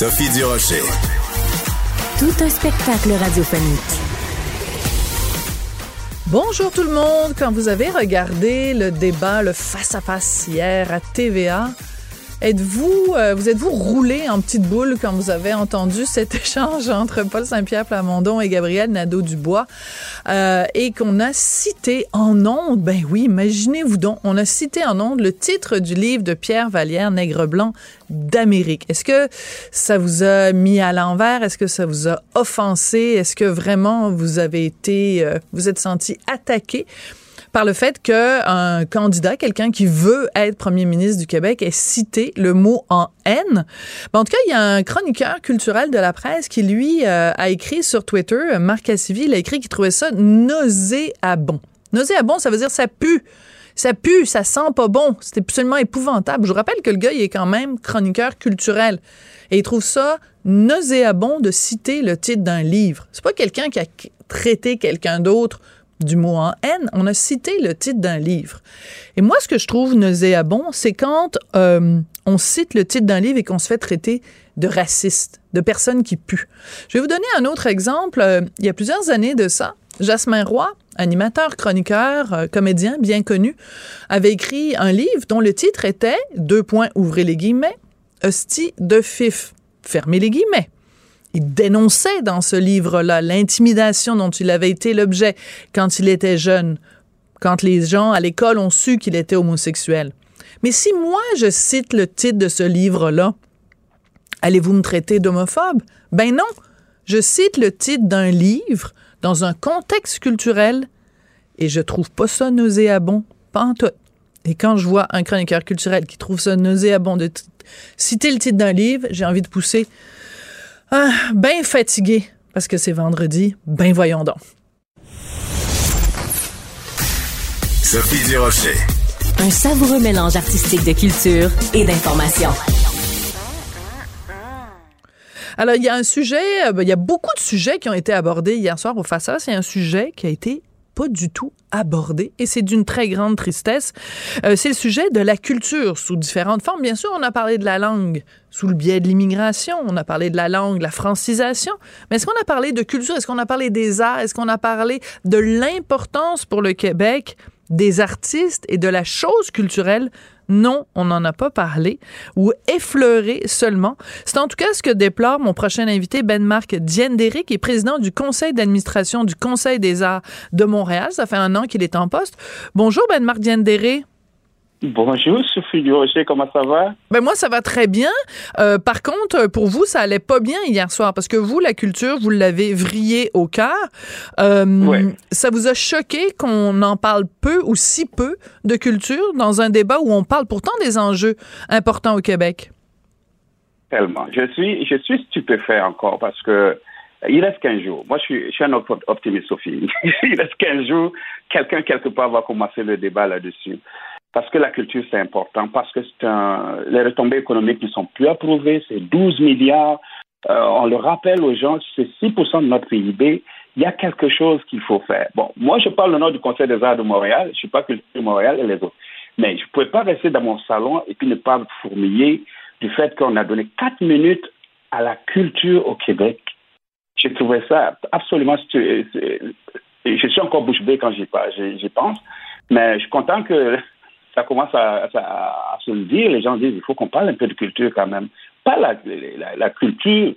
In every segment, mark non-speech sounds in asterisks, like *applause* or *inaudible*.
Sophie Durocher. Tout un spectacle radiophonique. Bonjour tout le monde. Quand vous avez regardé le débat, le face-à-face hier à TVA, Êtes-vous, euh, vous êtes-vous roulé en petite boule quand vous avez entendu cet *laughs* échange entre Paul Saint-Pierre Plamondon et Gabriel Nadeau-Dubois euh, et qu'on a cité en ondes, ben oui, imaginez-vous donc, on a cité en ondes le titre du livre de Pierre Vallière, Nègre blanc d'Amérique. Est-ce que ça vous a mis à l'envers? Est-ce que ça vous a offensé? Est-ce que vraiment vous avez été, euh, vous êtes senti attaqué? Par le fait qu'un candidat, quelqu'un qui veut être premier ministre du Québec, ait cité le mot en haine. en tout cas, il y a un chroniqueur culturel de la presse qui, lui, euh, a écrit sur Twitter, Marc Cassivi, il a écrit qu'il trouvait ça nauséabond. Nauséabond, ça veut dire ça pue. Ça pue, ça sent pas bon. C'est absolument épouvantable. Je vous rappelle que le gars, il est quand même chroniqueur culturel. Et il trouve ça nauséabond de citer le titre d'un livre. C'est pas quelqu'un qui a traité quelqu'un d'autre du mot en haine, on a cité le titre d'un livre. Et moi, ce que je trouve nauséabond, c'est quand euh, on cite le titre d'un livre et qu'on se fait traiter de raciste, de personnes qui puent. Je vais vous donner un autre exemple. Euh, il y a plusieurs années de ça, Jasmin Roy, animateur, chroniqueur, euh, comédien bien connu, avait écrit un livre dont le titre était, deux points, ouvrez les guillemets, Hostie de fif, fermez les guillemets. Il dénonçait dans ce livre-là l'intimidation dont il avait été l'objet quand il était jeune, quand les gens à l'école ont su qu'il était homosexuel. Mais si moi je cite le titre de ce livre-là, allez-vous me traiter d'homophobe? Ben non, je cite le titre d'un livre dans un contexte culturel et je trouve pas ça nauséabond, pas en tout. Et quand je vois un chroniqueur culturel qui trouve ça nauséabond de citer le titre d'un livre, j'ai envie de pousser ah, ben fatigué parce que c'est vendredi. Ben voyons donc. Sophie Durocher. Un savoureux mélange artistique de culture et d'information. Alors, il y a un sujet, euh, ben, il y a beaucoup de sujets qui ont été abordés hier soir au Face C'est un sujet qui a été pas du tout abordé et c'est d'une très grande tristesse. Euh, c'est le sujet de la culture sous différentes formes. Bien sûr, on a parlé de la langue sous le biais de l'immigration, on a parlé de la langue, la francisation, mais est-ce qu'on a parlé de culture, est-ce qu'on a parlé des arts, est-ce qu'on a parlé de l'importance pour le Québec des artistes et de la chose culturelle non, on n'en a pas parlé ou effleuré seulement. C'est en tout cas ce que déplore mon prochain invité, Ben-Marc Diendéré, qui est président du conseil d'administration du Conseil des arts de Montréal. Ça fait un an qu'il est en poste. Bonjour, Ben-Marc Diendéré. Bonjour, Sophie comment ça va? Ben moi, ça va très bien. Euh, par contre, pour vous, ça allait pas bien hier soir parce que vous, la culture, vous l'avez vrillé au cœur. Euh, Ça vous a choqué qu'on en parle peu ou si peu de culture dans un débat où on parle pourtant des enjeux importants au Québec? Tellement. Je suis, je suis stupéfait encore parce que il reste 15 jours. Moi, je suis, je suis un optimiste, Sophie. *laughs* il reste 15 jours. Quelqu'un, quelque part, va commencer le débat là-dessus parce que la culture, c'est important, parce que c'est les retombées économiques ne sont plus approuvées, c'est 12 milliards. Euh, on le rappelle aux gens, c'est 6 de notre PIB. Il y a quelque chose qu'il faut faire. Bon, moi, je parle au nom du Conseil des arts de Montréal, je ne suis pas Culture Montréal et les autres. Mais je ne pouvais pas rester dans mon salon et puis ne pas fourmiller du fait qu'on a donné 4 minutes à la culture au Québec. J'ai trouvé ça absolument... Je suis encore bouche bée quand j'y pense, mais je suis content que ça commence à, se le dire. Les gens disent il faut qu'on parle un peu de culture quand même. Pas la, culture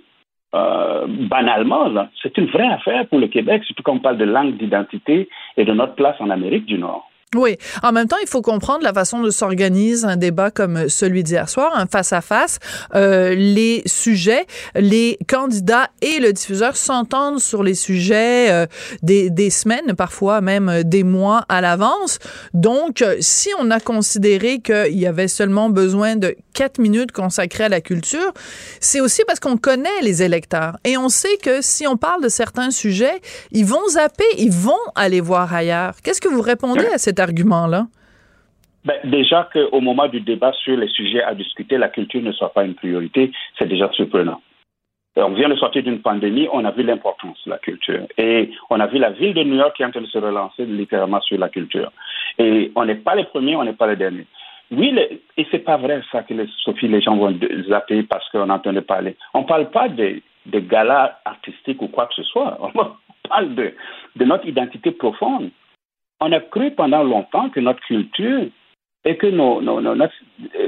euh, banalement. C'est une vraie affaire pour le Québec, surtout quand on parle de langue d'identité et de notre place en Amérique du Nord. Oui. En même temps, il faut comprendre la façon de s'organiser un débat comme celui d'hier soir, un face-à-face. Euh, les sujets, les candidats et le diffuseur s'entendent sur les sujets euh, des, des, semaines, parfois même des mois à l'avance. Donc, si on a considéré qu'il y avait seulement besoin de quatre minutes consacrées à la culture, c'est aussi parce qu'on connaît les électeurs et on sait que si on parle de certains sujets, ils vont zapper, ils vont aller voir ailleurs. Qu'est-ce que vous répondez à cet argument-là? Ben, déjà qu'au moment du débat sur les sujets à discuter, la culture ne soit pas une priorité, c'est déjà surprenant. On vient de sortir d'une pandémie, on a vu l'importance de la culture. Et on a vu la ville de New York qui est en train de se relancer littéralement sur la culture. Et on n'est pas les premiers, on n'est pas les derniers. Oui, les, et c'est pas vrai ça que les, Sophie, les gens vont zapper parce qu'on entend parler. On ne parle pas de, de galas artistiques ou quoi que ce soit. *laughs* On parle de, de notre identité profonde. On a cru pendant longtemps que notre culture et que nos, nos, notre,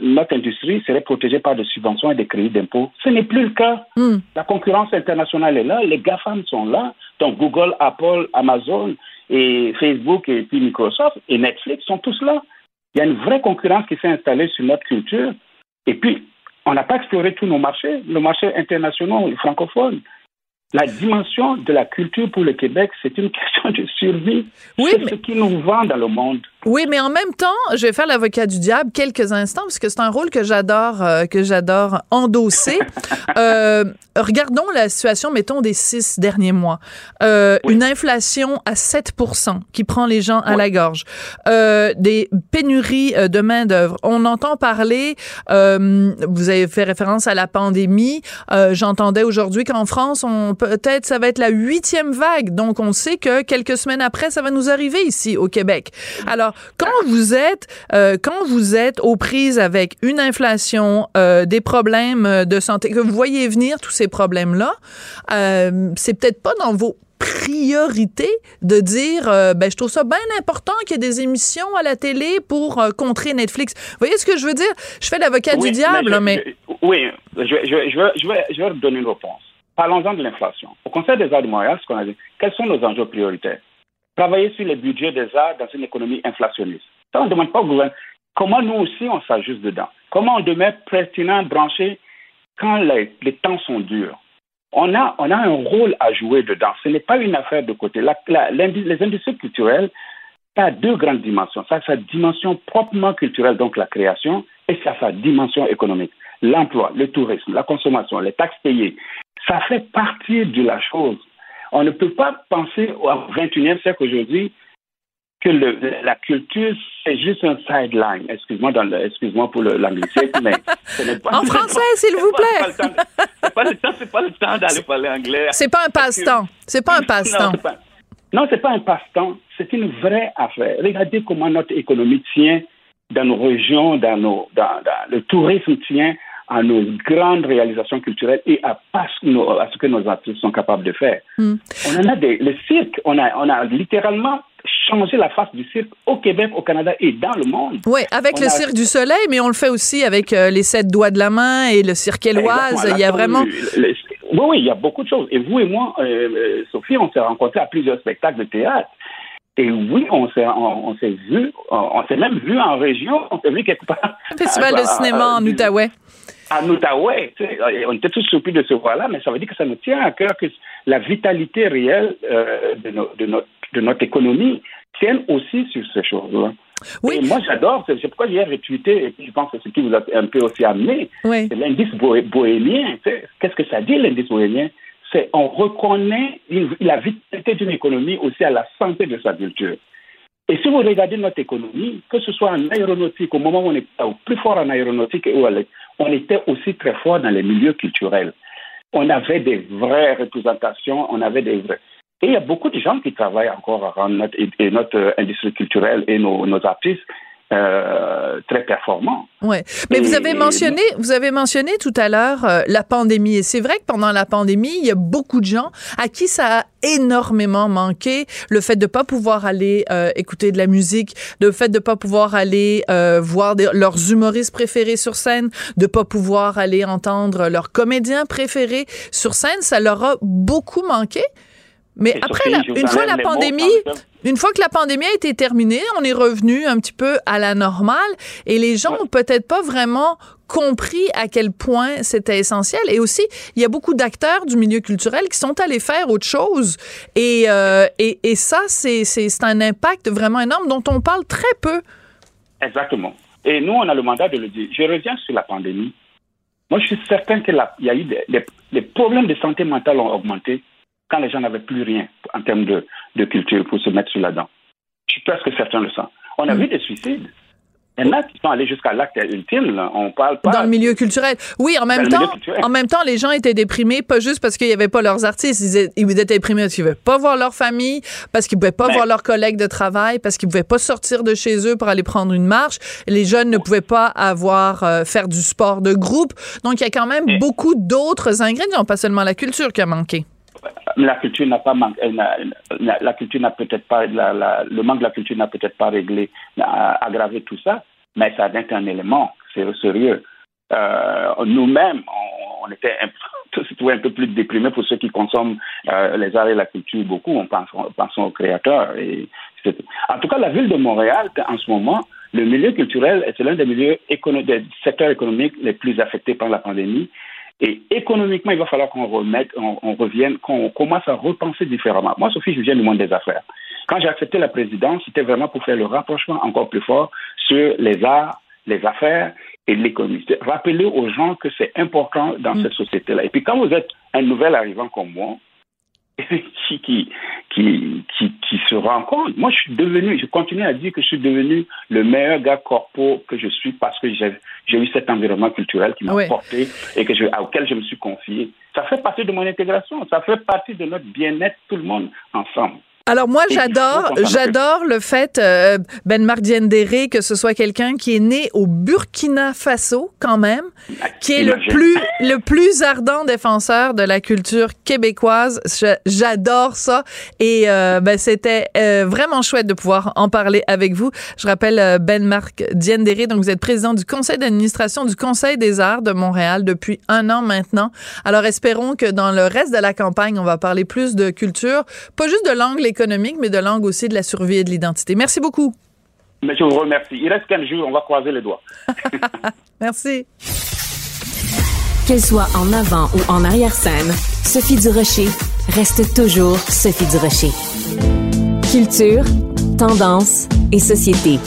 notre, industrie serait protégée par des subventions et des crédits d'impôts. Ce n'est plus le cas. Mm. La concurrence internationale est là, les GAFAM sont là, donc Google, Apple, Amazon et Facebook et puis Microsoft et Netflix sont tous là. Il y a une vraie concurrence qui s'est installée sur notre culture. Et puis, on n'a pas exploré tous nos marchés, nos marchés internationaux francophones. La dimension de la culture pour le Québec, c'est une *laughs* question de survie. Oui, c'est ce qui nous vend dans le monde. Oui, mais en même temps, je vais faire l'avocat du diable quelques instants parce que c'est un rôle que j'adore, euh, que j'adore endosser. *laughs* euh, regardons la situation, mettons, des six derniers mois. Euh, Une inflation à 7% qui prend les gens à la gorge. Euh, des pénuries euh, de main d'œuvre. On entend parler. Euh, vous avez fait référence à la pandémie. J'entendais aujourd'hui qu'en France, on peut-être ça va être la huitième vague. Donc, on sait que quelques semaines après, ça va nous arriver ici au Québec. Alors quand vous êtes euh, quand vous êtes aux prises avec une inflation, euh, des problèmes de santé, que vous voyez venir tous ces problèmes-là, euh, c'est peut-être pas dans vos priorités de dire ben je trouve ça bien important qu'il y ait des émissions à la télé pour contrer Netflix. Vous voyez ce que je veux dire? Je fais l'avocat du diable mais, oui, je, je, je, vais, je vais je vais donner une réponse. Parlons-en de l'inflation. Au Conseil des arts de Montréal, ce qu'on a dit, quels sont nos enjeux prioritaires? Travailler sur les budgets des arts dans une économie inflationniste. Ça, on ne demande pas au gouvernement. Comment nous aussi, on s'ajuste dedans? Comment on demeure pertinent, branché quand les, temps sont durs? On a, on a un rôle à jouer dedans. Ce n'est pas une affaire de côté. les industries culturelles, ça a deux grandes dimensions. Ça a sa dimension proprement culturelle, donc la création, et ça a sa dimension économique. L'emploi, le tourisme, la consommation, les taxes payées. Ça fait partie de la chose. On ne peut pas penser au 21e siècle aujourd'hui que le, la culture, c'est juste un sideline. Excuse-moi excuse pour l'anglicisme, mais ce n'est pas... En français, s'il vous plaît! C'est pas, pas, le temps d'aller parler anglais. C'est pas un passe-temps. C'est pas un passe-temps. Non, c'est pas un passe-temps. C'est une vraie affaire. Regardez comment notre économie tient dans nos régions, dans, nos, dans, dans le tourisme tient à nos grandes réalisations culturelles et à, à ce que nos artistes sont capables de faire. Hmm. On en a des, le cirque, on a, on a littéralement changé la face du cirque au Québec, au Canada et dans le monde. Oui, avec le Cirque du Soleil, mais on le fait aussi avec euh, les sept doigts de la main et le cirque éloise. Il y a vraiment... oui, oui, il y a beaucoup de choses. Et vous et moi, euh, euh, Sophie, on s'est rencontrés à plusieurs spectacles de théâtre. Et oui, on s'est, on, s'est vu, on, s'est même vu en région, on s'est vu quelque part. Festival de *laughs* cinéma en Outaouais en Outaouais. On était tous surpris de ce voir-là, mais ça veut dire que ça nous tient à cœur que la vitalité réelle euh, de, de, notre, de notre économie tienne aussi sur ces choses-là. Oui. Et moi, j'adore, c'est pourquoi j'ai retweeté, et puis je pense que c'est ce qui vous a un peu aussi amené, c'est l'indice bohémien. Qu'est-ce que ça dit, l'indice bohémien? C'est on reconnaît la vitalité d'une économie aussi à la santé de sa culture. Et si vous regardez notre économie, que ce soit en aéronautique, au moment où on est au plus fort en aéronautique, on était aussi très fort dans les milieux culturels. On avait des vraies représentations, on avait des vrais. Et il y a beaucoup de gens qui travaillent encore à notre, et notre industrie culturelle et nos artistes euh, très performant. Ouais, mais vous avez mentionné, vous avez mentionné tout à l'heure euh, la pandémie et c'est vrai que pendant la pandémie, il y a beaucoup de gens à qui ça a énormément manqué le fait de pas pouvoir aller euh, écouter de la musique, le fait de pas pouvoir aller voir leurs humoristes préférés sur scène, de pas pouvoir aller entendre leurs comédiens préférés sur scène, ça leur a beaucoup manqué. Mais après, une fois la pandémie, une fois que la pandémie a été terminée, on est revenu un petit peu à la normale et les gens n'ont peut-être pas vraiment compris à quel point c'était essentiel. Et aussi, il y a beaucoup d'acteurs du milieu culturel qui sont allés faire autre chose. Et, euh, et, et, ça, c'est un impact vraiment énorme dont on parle très peu. Exactement. Et nous, on a le mandat de le dire. Je reviens sur la pandémie. Moi, je suis certain qu'il y a eu des, les problèmes de santé mentale ont augmenté quand les gens n'avaient plus rien en termes de, de culture pour se mettre sur la dent. Je suis presque certain de ça. On a mm. vu des suicides. Il y en a qui sont allés jusqu'à l'acte ultime. On parle pas. Dans le milieu culturel. Oui, en même temps, en même temps, les gens étaient déprimés, pas juste parce qu'il n'y avait pas leurs artistes. Ils étaient déprimés parce qu'ils ne pouvaient pas voir leur famille, parce qu'ils ne pouvaient pas voir leurs collègues de travail, parce qu'ils ne pouvaient pas sortir de chez eux pour aller prendre une marche. Les jeunes ne pouvaient pas avoir, euh, faire du sport de groupe. Donc, il y a quand même beaucoup d'autres ingrédients, pas seulement la culture qui a manqué la culture n'a peut-être pas, le manque de la culture n'a peut-être pas réglé, aggravé tout ça, mais ça a été un élément sérieux. Euh, nous-mêmes, on, était un, *laughs* un peu plus déprimés pour ceux qui consomment euh, les arts et la culture beaucoup. On pense, pensons aux créateurs. Et, en tout cas, la ville de Montréal, en ce moment, le milieu culturel, c'est l'un des milieux des secteurs économiques les plus affectés par la pandémie. Et économiquement, il va falloir qu'on remette, on, revienne, qu'on commence à repenser différemment. Moi, Sophie, je viens du monde des affaires. Quand j'ai accepté la présidence, c'était vraiment pour faire le rapprochement encore plus fort sur les arts, les affaires et l'économie. Rappeler aux gens que c'est important dans mm. cette société-là. Et puis quand vous êtes un nouvel arrivant comme moi, *laughs* qui, qui, qui, qui, se rend compte. Moi, je suis devenu, je continue à dire que je suis devenu le meilleur gars corpo que je suis parce que j'ai eu cet environnement culturel qui m'a porté et que je, auquel je me suis confié. Ça fait partie de mon intégration, ça fait partie de notre bien-être, tout le monde ensemble. Alors moi *laughs* j'adore j'adore le fait euh, Ben Mardiendéré que ce soit quelqu'un qui est né au Burkina Faso quand même qui est le plus le plus ardent défenseur de la culture québécoise. J'adore ça. Et euh, ben c'était euh, vraiment chouette de pouvoir en parler avec vous. Je rappelle Ben Marc Diendéré donc vous êtes président du conseil d'administration du Conseil des arts de Montréal depuis un an maintenant. Alors espérons que dans le reste de la campagne on va parler plus de culture pas juste de langue économique, mais de langue aussi de la survie et de l'identité. Merci beaucoup. Mais je vous remercie. Il reste 15 jours, on va croiser les doigts. *laughs* *laughs* Merci. Qu'elle soit en avant ou en arrière-scène, Sophie Durocher reste toujours Sophie Durocher. Culture, tendance et société.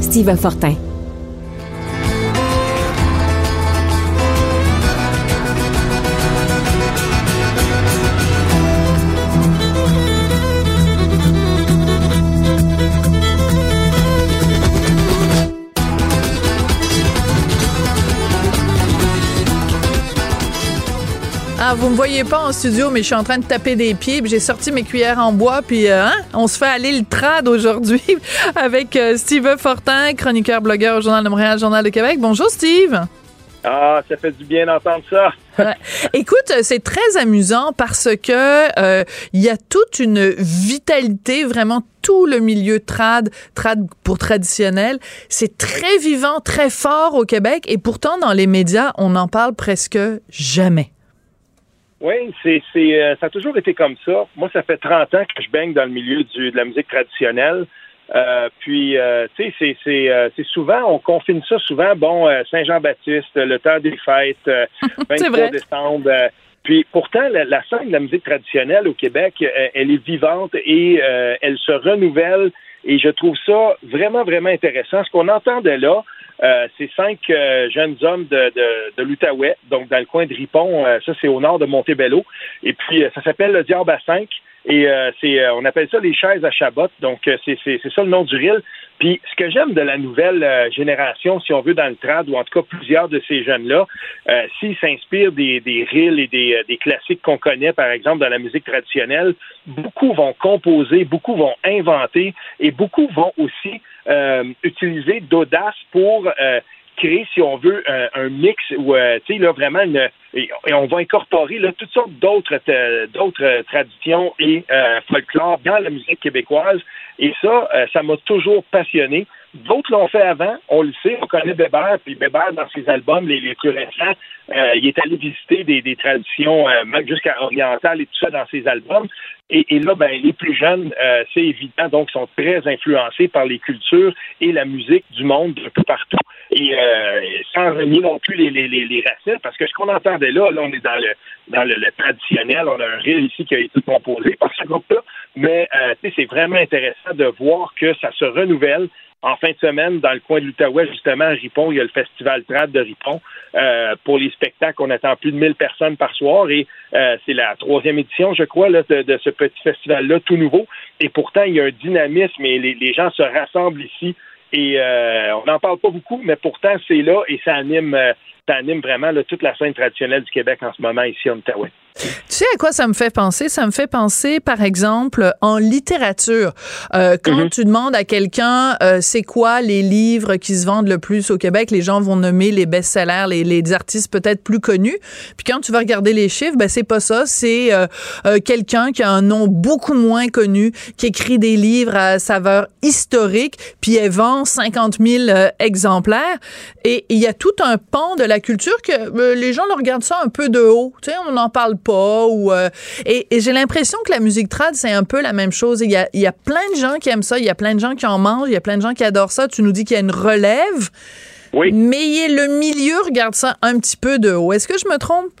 Steve Fortin. Ah, vous me voyez pas en studio, mais je suis en train de taper des pieds. J'ai sorti mes cuillères en bois, puis euh, hein, on se fait aller le trad aujourd'hui *laughs* avec euh, Steve Fortin, chroniqueur, blogueur au Journal de Montréal, Journal de Québec. Bonjour, Steve. Ah, ça fait du bien d'entendre ça. *laughs* Écoute, c'est très amusant parce que euh, il y a toute une vitalité, vraiment tout le milieu trad, trad pour traditionnel, c'est très vivant, très fort au Québec et pourtant dans les médias, on n'en parle presque jamais. Oui, c'est, c'est, euh, ça a toujours été comme ça. Moi, ça fait 30 ans que je baigne dans le milieu du, de la musique traditionnelle. Euh, puis, euh, tu sais, c'est, c'est, euh, c'est souvent, on confine ça souvent, bon, Saint-Jean-Baptiste, le temps des fêtes, *laughs* 23 décembre. puis pourtant, la, la, scène de la musique traditionnelle au Québec, elle est vivante et elle se renouvelle. Et je trouve ça vraiment, vraiment intéressant. Ce qu'on entendait là, euh, c'est cinq euh, jeunes hommes de, de, de l'Outaouais, donc dans le coin de Ripon. Euh, ça, c'est au nord de Montebello. Et puis, ça s'appelle le Diable à 5. Et c'est, on appelle ça les chaises à Chabot. Donc, c'est, c'est, ça le nom du reel. Puis, ce que j'aime de la nouvelle génération, si on veut, dans le trad, ou en tout cas plusieurs de ces jeunes-là, s'ils s'inspirent des, des reels et des, des classiques qu'on connaît, par exemple, dans la musique traditionnelle, beaucoup vont composer, beaucoup vont inventer et beaucoup vont aussi euh, utiliser d'audace pour euh, créer, si on veut, un, mix où, euh, tu sais, là, vraiment, une, et, on va incorporer là, toutes sortes d'autres d'autres traditions et folklore dans la musique québécoise. Et ça, ça m'a toujours passionné. D'autres l'ont fait avant, on le sait, on connaît Bébert, puis Bébert, dans ses albums les, plus récents, euh, il est allé visiter des, des traditions, euh, jusqu'à orientales et tout ça dans ses albums. Et, et là, ben, les plus jeunes, euh, c'est évident, donc, sont très influencés par les cultures et la musique du monde un peu partout. Et euh, sans renier non plus les, les, les, racines, parce que ce qu'on entendait là, là, on est dans le dans le, traditionnel, on a un rire ici qui a été composé par ce groupe-là, mais euh, c'est vraiment intéressant de voir que ça se renouvelle, en fin de semaine, dans le coin de l'Outaouais, justement, à Ripon, il y a le festival Trad de Ripon. Euh, pour les spectacles, on attend plus de 1000 personnes par soir et euh, c'est la troisième édition, je crois, là, de, ce petit festival-là, tout nouveau. Et pourtant, il y a un dynamisme et les, gens se rassemblent ici. Et euh, on n'en parle pas beaucoup, mais pourtant, c'est là et ça anime, ça anime vraiment toute la scène traditionnelle du Québec en ce moment ici en Outaouais. Tu sais à quoi ça me fait penser? Ça me fait penser, par exemple, en littérature. Euh, quand mhm. tu demandes à quelqu'un euh, c'est quoi les livres qui se vendent le plus au Québec, les gens vont nommer les best-sellers, les, les, artistes peut-être plus connus. Puis quand tu vas regarder les chiffres, ben c'est pas ça. C'est euh, euh quelqu'un qui a un nom beaucoup moins connu, qui écrit des livres à saveur historique, puis elle vend 50 000 euh, exemplaires. Et il y a tout un pan de la culture que les gens le regardent ça un peu de haut. Tu sais, on n'en parle pas ou euh, et, j'ai l'impression que la musique trad c'est un peu la même chose. Il y a, il y a plein de gens qui aiment ça, il y a plein de gens qui en mangent, il y a plein de gens qui adorent ça. Tu nous dis qu'il y a une relève. Oui. Mais le milieu regarde ça un petit peu de haut. Est-ce que je me trompe?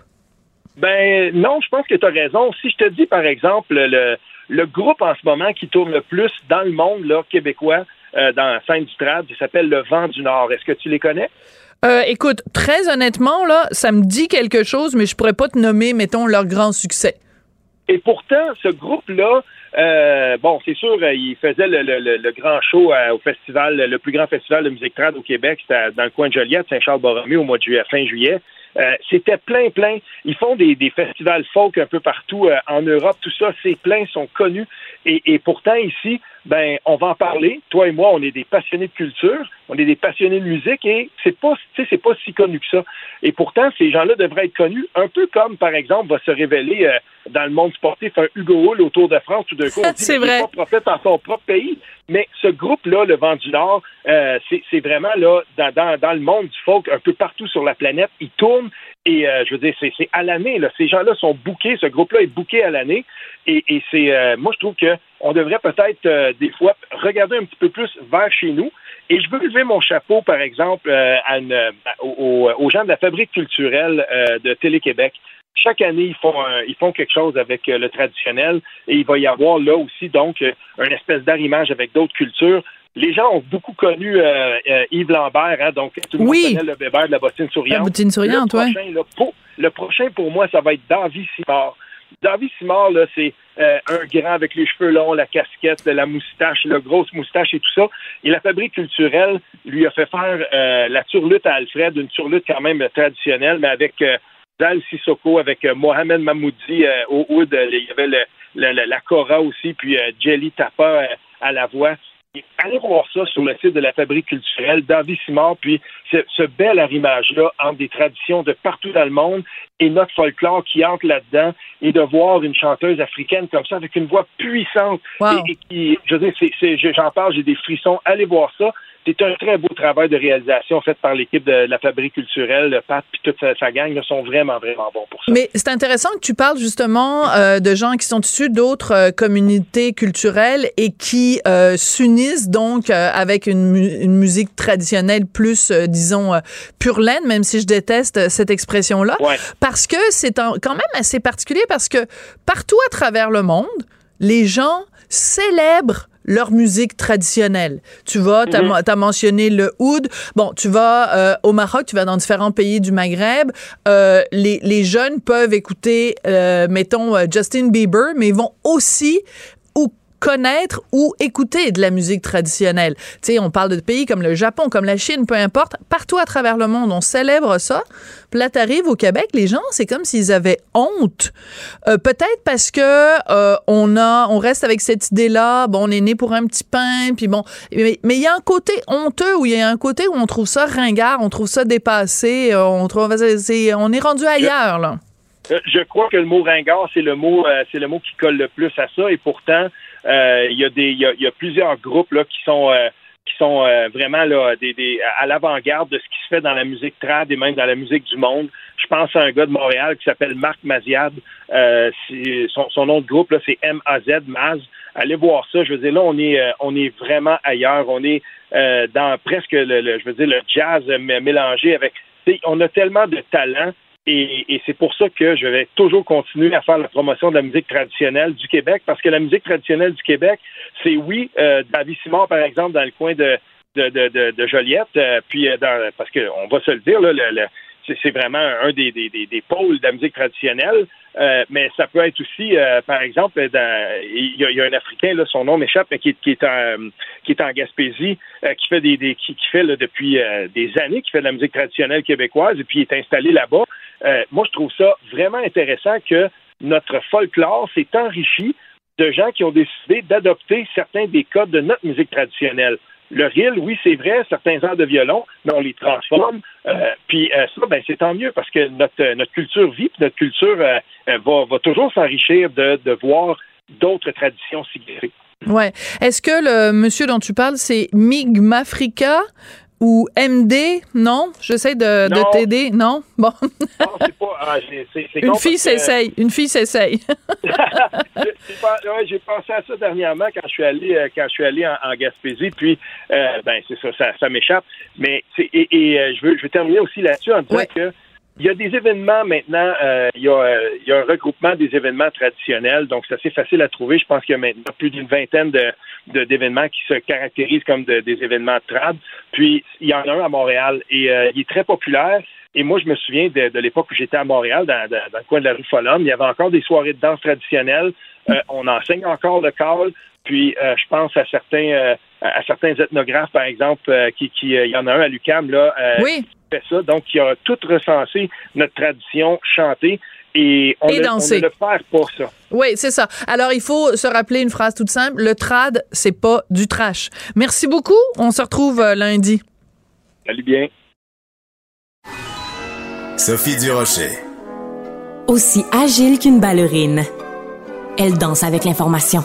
Ben non, je pense que tu as raison. Si je te dis, par exemple, le, le groupe en ce moment qui tourne le plus dans le monde là, québécois, euh, dans la scène du trad, il s'appelle Le Vent du Nord. Est-ce que tu les connais? Euh, écoute, très honnêtement, là, ça me dit quelque chose, mais je pourrais pas te nommer, mettons, leur grand succès. Et pourtant, ce groupe-là, euh, bon, c'est sûr, euh, il faisait le, grand show au festival, le plus grand festival de musique trad au Québec, c'était dans le coin de Joliette, Saint-Charles-Borromée, au mois de juillet, fin juillet. C'était plein, plein. Ils font des, festivals folk un peu partout en Europe. Tout ça, c'est plein, sont connus. Et, et, pourtant, ici, ben, on va en parler. Toi et moi, on est des passionnés de culture, on est des passionnés de musique et c'est pas, c'est pas si connu que ça. Et pourtant, ces gens-là devraient être connus, un peu comme, par exemple, va se révéler euh, dans le monde sportif un Hugo Hull au Tour de France, tout d'un coup, on *laughs* dit c'est vrai. pas prophète dans son propre pays. Mais ce groupe-là, le Vent du Nord, euh, c'est vraiment là, dans, dans, dans, le monde du folk, un peu partout sur la planète, ils tournent et euh, je veux dire, c'est à l'année. Ces gens-là sont bookés, ce groupe-là est booké à l'année. Et, c'est, moi, je trouve que on devrait peut-être des fois regarder un petit peu plus vers chez nous. Et je veux lever mon chapeau, par exemple, euh, euh, aux, gens de la fabrique culturelle euh, de Télé-Québec. Chaque année, ils font, ils font quelque chose avec le traditionnel et il va y avoir là aussi, donc, une espèce d'arrimage avec d'autres cultures. Les gens ont beaucoup connu Yves Lambert, hein, donc tout le monde connaît le bébé de la bottine souriante. La bottine souriante, le prochain, le prochain, pour moi, ça va être David Simard. David Simard, là, c'est euh, un grand avec les cheveux longs, la casquette, la moustache, la grosse moustache et tout ça. Et la fabrique culturelle lui a fait faire euh, la turlute à Alfred, une turlute quand même traditionnelle, mais avec euh, Dal Sissoko, avec Mohamed Mamoudi au oud, il y avait le, la Cora aussi, puis Jelly Tapa à la voix allez voir ça sur le site de la Fabrique culturelle, David Simard, puis ce, bel arrimage-là entre des traditions de partout dans le monde et notre folklore qui entre là-dedans, et de voir une chanteuse africaine comme ça, avec une voix puissante, et, qui, je veux dire, j'en parle, j'ai des frissons, allez voir ça. C'est un très beau travail de réalisation fait par l'équipe de la Fabrique culturelle. Pat et toute sa, gang là, sont vraiment, vraiment bons pour ça. Mais c'est intéressant que tu parles justement euh, de gens qui sont issus d'autres euh, communautés culturelles et qui euh, s'unissent donc avec une, musique traditionnelle plus, disons, pure laine, même si je déteste cette expression-là. Parce que c'est quand même assez particulier parce que partout à travers le monde, les gens célèbrent leur musique traditionnelle. Tu vas, tu as, mentionné le oud. Bon, tu vas euh, au Maroc, tu vas dans différents pays du Maghreb. Euh, les, les, jeunes peuvent écouter, euh, mettons, Justin Bieber, mais ils vont aussi connaître ou écouter de la musique traditionnelle. Tu sais, on parle de pays comme le Japon, comme la Chine, peu importe. Partout à travers le monde, on célèbre ça. Puis là, t'arrives au Québec, les gens, c'est comme s'ils avaient honte. Euh, peut-être parce que euh, on a, on reste avec cette idée-là. Bon, on est né pour un petit pain, puis bon. Mais il y a un côté honteux où il y a un côté où on trouve ça ringard, on trouve ça dépassé, euh, on trouve, c'est, on est rendu ailleurs là. Je crois que le mot ringard, c'est le mot, c'est le mot qui colle le plus à ça, et pourtant, il y a des, il y a, plusieurs groupes là qui sont euh, qui sont euh, vraiment là, à l'avant-garde de ce qui se fait dans la musique trad et même dans la musique du monde. Je pense à un gars de Montréal qui s'appelle Marc Maziad. son, son, nom de groupe, là, c'est M-A-Z, Maz. allez voir ça. Je veux dire, là, on est, euh, on est vraiment ailleurs. On est euh, dans presque le, je veux dire, le jazz mélangé avec. On a tellement de talent. Et, c'est pour ça que je vais toujours continuer à faire la promotion de la musique traditionnelle du Québec, parce que la musique traditionnelle du Québec, c'est oui, euh, David Simon, par exemple, dans le coin de, de, de, de, Joliette, euh, puis dans, parce qu'on va se le dire, là, le, c'est vraiment un des, des, des, pôles de la musique traditionnelle. Euh, mais ça peut être aussi, euh, par exemple, il y, a un Africain, là, son nom m'échappe, mais qui, qui, est en, qui est en Gaspésie, euh, qui fait des, des qui, fait depuis des années, qui fait de la musique traditionnelle québécoise, et puis il est installé là-bas. Moi, je trouve ça vraiment intéressant que notre folklore s'est enrichi de gens qui ont décidé d'adopter certains des codes de notre musique traditionnelle. Le reel, oui, c'est vrai, certains airs de violon, mais on les transforme. Euh, puis euh, ça, ben, c'est tant mieux parce que notre, notre culture vit, notre culture euh, va, va toujours s'enrichir de, de voir d'autres traditions s'y Ouais. Est-ce que le monsieur dont tu parles, c'est Migmafrica? Ou MD, non? J'essaie de, de t'aider, non? Bon. non, c'est pas. Ah, une, fille s'essaye, une fille s'essaye. *laughs* *laughs* j'ai pensé à ça dernièrement quand je suis allé, euh, quand je suis allé en, Gaspésie, puis, euh, ben, c'est ça, ça, m'échappe. Mais, et, et euh, je, veux, je veux terminer aussi là-dessus en disant que il y a des événements maintenant, euh, il, y a, il, y a, un regroupement des événements traditionnels, donc c'est assez facile à trouver. Je pense qu'il y a maintenant plus d'une vingtaine de, d'événements qui se caractérisent comme des événements trad. Puis il y en a un à Montréal et euh, il est très populaire. Et moi, je me souviens de, l'époque où j'étais à Montréal, dans, dans, le coin de la rue Follum, il y avait encore des soirées de danse traditionnelles. Euh, on enseigne encore le call. Puis euh, je pense à certains à certains ethnographes, par exemple, qui, qui il y en a un à l'UCAM là, oui. Qui fait ça. Donc, il a tout recensé notre tradition chantée et on, ne, le perd pas ça. Oui, c'est ça. Alors, il faut se rappeler une phrase toute simple. Le trad, c'est pas du trash. Merci beaucoup. On se retrouve euh, lundi. Salut bien. Sophie Durocher. Aussi agile qu'une ballerine. Elle danse avec l'information.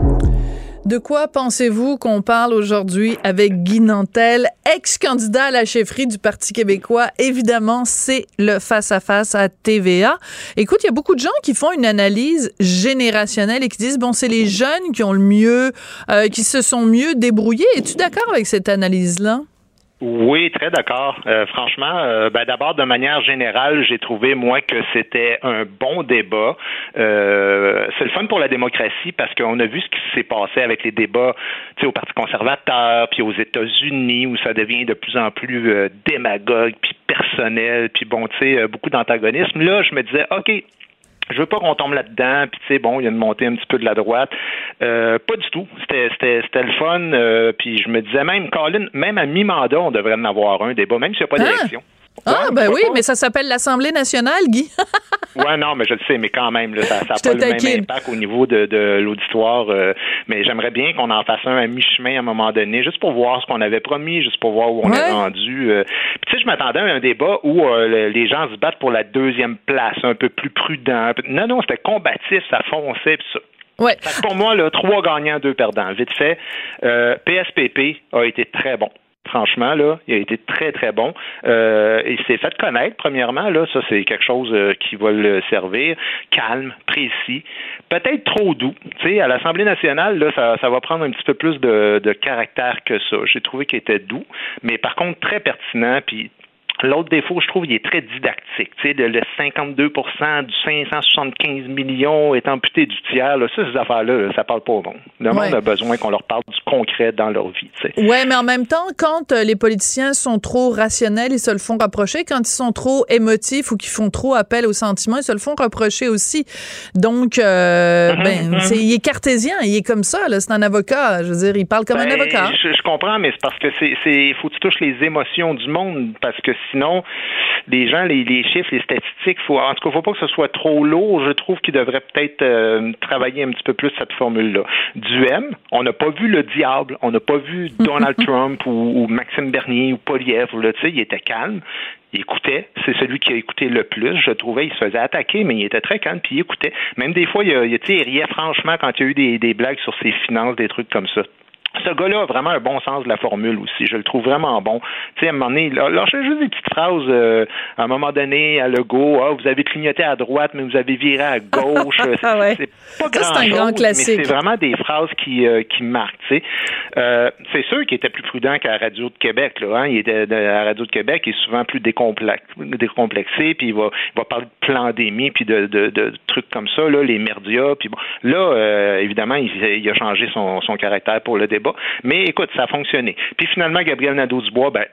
De quoi pensez-vous qu'on parle aujourd'hui avec Guy Nantel, ex-candidat à la chefferie du Parti québécois? Évidemment, c'est le face-à-face -à, TVA. Écoute, il y a beaucoup de gens qui font une analyse générationnelle et qui disent, bon, c'est les jeunes qui ont le mieux, euh, qui se sont mieux débrouillés. Es-tu d'accord avec cette analyse-là? Oui, très d'accord. Euh, franchement, euh, ben, d'abord, de manière générale, j'ai trouvé, moi, que c'était un bon débat. Euh, c'est le fun pour la démocratie parce qu'on a vu ce qui s'est passé avec les débats au Parti conservateur, puis aux États-Unis, où ça devient de plus en plus démagogue, puis personnel, puis bon, tu sais, beaucoup d'antagonisme. Là, je me disais, OK, je veux pas qu'on tombe là-dedans, puis tu sais, bon, il y a une montée un petit peu de la droite. Euh, pas du tout. C'était, le fun. Euh, puis je me disais même, Colin, même à mi-mandat, on devrait en avoir un débat, même s'il n'y a pas ah! d'élection. Ah, ben oui, mais ça s'appelle l'Assemblée nationale, Guy. *laughs* ouais, non, mais je le sais, mais quand même, là, ça n'a pas le même impact au niveau de, de l'auditoire. Euh, mais j'aimerais bien qu'on en fasse un à mi-chemin à un moment donné, juste pour voir ce qu'on avait promis, juste pour voir où on est rendu. Euh. tu sais, je m'attendais à un débat où euh, les gens se battent pour la deuxième place, un peu plus prudent. Non, non, c'était combatif, ça fonçait, pis ça. Ouais. Pour moi, là, trois gagnants, deux perdants. Vite fait, PSPP a été très bon. Franchement, là, il a été très, très bon. Euh, il s'est fait connaître, premièrement. Là, ça, c'est quelque chose euh, qui va le servir. Calme, précis, peut-être trop doux. Tu sais, à l'Assemblée nationale, là, ça, va prendre un petit peu plus de, de caractère que ça. J'ai trouvé qu'il était doux, mais par contre très pertinent, puis L'autre défaut, je trouve, il est très didactique. Tu sais, le, 52 du 575 millions est amputé du tiers. Là, ça, ces affaires-là, ça parle pas au monde. Le monde a besoin qu'on leur parle du concret dans leur vie. Tu sais. Ouais, mais en même temps, quand euh, les politiciens sont trop rationnels, ils se le font reprocher. Quand ils sont trop émotifs ou qu'ils font trop appel aux sentiments, ils se le font reprocher aussi. Donc, euh, mm-hmm, ben, mm-hmm. il est cartésien, il est comme ça. C'est un avocat. Je veux dire, il parle comme un ben, avocat. Je, comprends, mais c'est parce que c'est, il faut que tu touches les émotions du monde parce que sinon, les gens, les, chiffres, les statistiques, faut, en tout cas, faut pas que ce soit trop lourd. Je trouve qu'ils devraient peut-être euh, travailler un petit peu plus cette formule-là. Du M, on n'a pas vu le diable, on n'a pas vu *laughs* Donald Trump ou, Maxime Bernier ou Poliev, tu sais, il était calme il écoutait. C'est celui qui a écouté le plus. Je trouvais, il se faisait attaquer, mais il était très calme, puis il écoutait. Même des fois, il, il, il riait franchement quand il y a eu des, des blagues sur ses finances, des trucs comme ça ce gars-là a vraiment un bon sens de la formule aussi. Je le trouve vraiment bon. Tu sais, à un moment donné, là, j'ai juste des petites phrases euh, à un moment donné à Legault, ah, vous avez clignoté à droite, mais vous avez viré à gauche. *laughs* ah ouais. C'est pas grand un grand classique. Mais c'est vraiment des phrases qui, euh, qui marquent. Tu sais. Euh, c'est sûr qu'il était plus prudent qu'à Radio de Québec. Là, hein. Il était à la Radio de Québec, il est souvent plus décomplexé, puis il va, il va parler de pandémie, puis de, de, de, trucs comme ça, là, les merdias. Puis bon, là, évidemment, il, il, a changé son, son caractère pour le débat mais écoute, ça a fonctionné. Puis finalement, Gabriel Nadeau-Dubois, ben,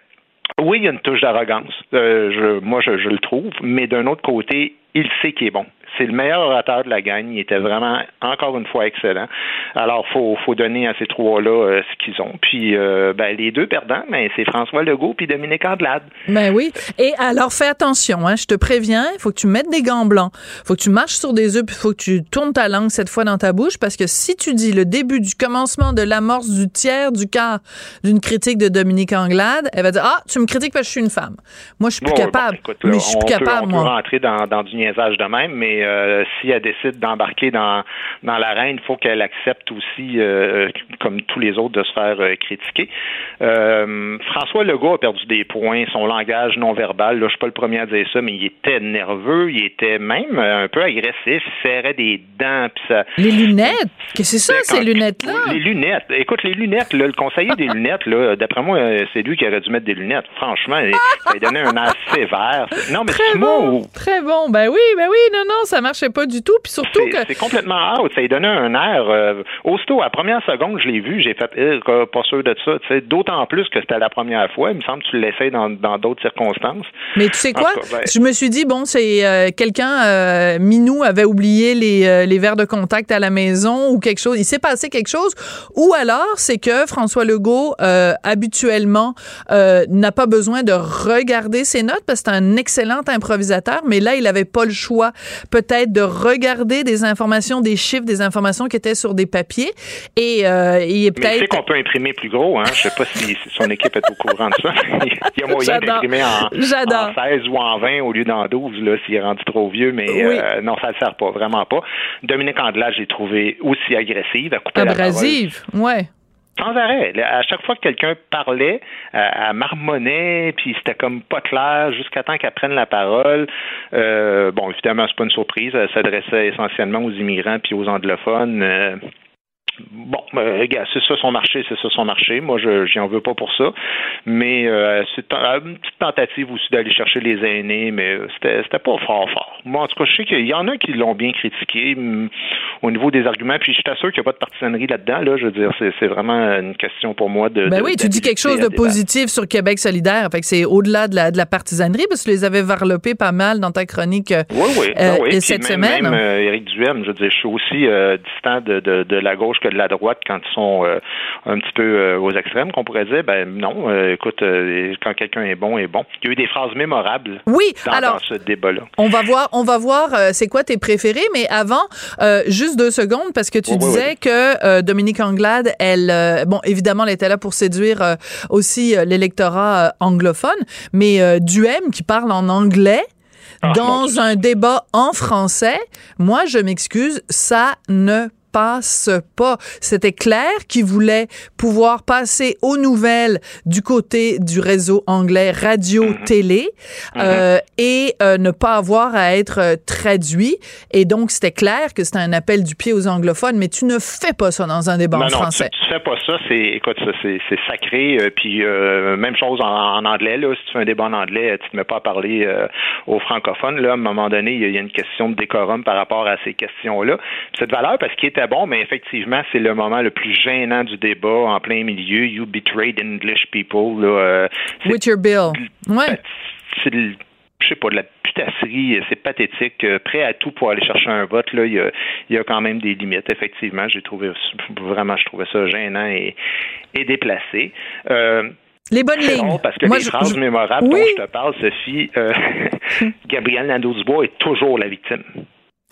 oui, il y a une touche d'arrogance. Euh, moi, je, le trouve, mais d'un autre côté, il sait qu'il est bon. C'est le meilleur orateur de la gang. Il était vraiment, encore une fois, excellent. Alors, faut, faut donner à ces trois-là euh, ce qu'ils ont. Puis, euh, ben, les deux perdants, ben, c'est François Legault puis Dominique Andelade. Ben oui. Et alors, fais attention, hein, je te préviens, il faut que tu mettes des gants blancs. Il faut que tu marches sur des œufs, puis il faut que tu tournes ta langue cette fois dans ta bouche, parce que si tu dis le début du commencement de l'amorce du tiers du quart d'une critique de Dominique Anglade, elle va dire Ah, tu me critiques parce que je suis une femme. Moi, je suis plus capable. mais je suis plus capable, on moi. peut rentrer dans, dans du niaisage de même, mais euh, si elle décide d'embarquer dans, dans l'arène, il faut qu'elle accepte aussi, euh, comme tous les autres, de se faire euh, critiquer. François Legault a perdu des points, son langage non verbal, là, je suis pas le premier à dire ça, mais il était nerveux, il était même un peu agressif, il serrait des dents. ça, les lunettes? Qu'est-ce que c'est ça, ces lunettes-là? Les lunettes. Écoute, les lunettes, le conseiller des lunettes, là, d'après moi, c'est lui qui aurait dû mettre des lunettes. Franchement, ça lui donnait un air sévère. Non, mais très bon, très bon. Ben oui, ben oui, non, non, ça marchait pas du tout. Puis surtout que. C'est complètement out. Ça lui donnait un air. Euh, aussitôt, à la première seconde, je l'ai vu, j'ai fait, eh, pas sûr de ça. D'autant plus que c'était la première fois. Il me semble que tu l'essayes dans d'autres circonstances. Mais tu sais quoi? Ben je me suis dit, bon, c'est euh, quelqu'un, euh, Minou avait oublié les, les verres de contact à la maison ou quelque chose. Il s'est passé quelque chose. Ou alors, c'est que François Legault, habituellement, n'a pas besoin de regarder ses notes parce que c'est un excellent improvisateur, mais là, il n'avait pas le choix peut-être de regarder des informations, des chiffres, des informations qui étaient sur des papiers. Et euh, il est peut-être. qu'on peut imprimer plus gros, hein? Je sais pas si son équipe est au courant de ça. *laughs* il y a moyen d'imprimer en, 16 ou en 20 au lieu d'en 12, là, s'il est rendu trop vieux, mais euh, non, ça ne sert pas, vraiment pas. Dominique Andelage, j'ai trouvé aussi agressive, à couper Abrasive, ouais sans arrêt. À chaque fois que quelqu'un parlait, euh, elle marmonnait, puis c'était comme pas clair jusqu'à temps qu'elle prenne la parole. Euh, bon, évidemment, c'est pas une surprise. Elle s'adressait essentiellement aux immigrants puis aux anglophones. Euh, Bon, euh, regarde, c'est ça son marché, c'est ça son marché. Moi, je j'y en veux pas pour ça. Mais euh, c'est une petite tentative aussi d'aller chercher les aînés, mais c'était c'était pas fort fort. Moi, en tout cas, je sais qu'il y en a qui l'ont bien critiqué mm, au niveau des arguments. Puis je t'assure qu'il n'y a pas de partisanerie là-dedans. Là, je veux dire, c'est vraiment une question pour moi de. Ben oui, tu dis quelque chose de positif sur Québec solidaire. Fait que c'est au-delà de la, de la partisanerie, parce que tu les avais varlopés pas mal dans ta chronique. Euh, oui, oui, ben oui. cette même, semaine. Même Éric Duhem, je veux dire, je suis aussi distant de, de, de la gauche que de la droite quand ils sont euh, un petit peu euh, aux extrêmes, qu'on pourrait dire, ben non, euh, écoute, quand quelqu'un est bon, est bon. Il y a eu des phrases mémorables oui, dans, alors, ce débat-là. On va voir, on va voir c'est quoi tes préférés, mais avant, juste deux secondes, parce que tu disais que Dominique Anglade, elle, bon, évidemment, elle était là pour séduire aussi l'électorat anglophone, mais Duhem, qui parle en anglais, ah, dans un débat en français, moi, je m'excuse, ça ne passe pas. C'était clair qu'il voulait pouvoir passer aux nouvelles du côté du réseau anglais radio-télé mhm. euh, mhm. et euh, ne pas avoir à être euh, traduit. Et donc, c'était clair que c'était un appel du pied aux anglophones, mais tu ne fais pas ça dans un débat en français. Tu, tu fais pas ça, c'est, écoute, ça, c'est, sacré. puis, même chose en, anglais, là, si tu fais un débat en anglais, tu ne mets pas à parler aux francophones. Là, à un moment donné, il y, a une question de décorum par rapport à ces questions-là. Cette valeur, parce qu'il était bon, mais effectivement, c'est le moment le plus gênant du débat en plein milieu. You betrayed English people. Là, euh, With your bill. Ouais. C'est je sais pas, de la putasserie, c'est pathétique, euh, prêt à tout pour aller chercher un vote, là, il y a, il y a quand même des limites. Effectivement, j'ai trouvé vraiment, je trouvais ça gênant et, et déplacé. Euh, Les bonnes lignes. Parce que les phrases mémorables dont je te parle, Sophie, euh, *laughs* Gabriel Nadeau-Dubois est toujours la victime.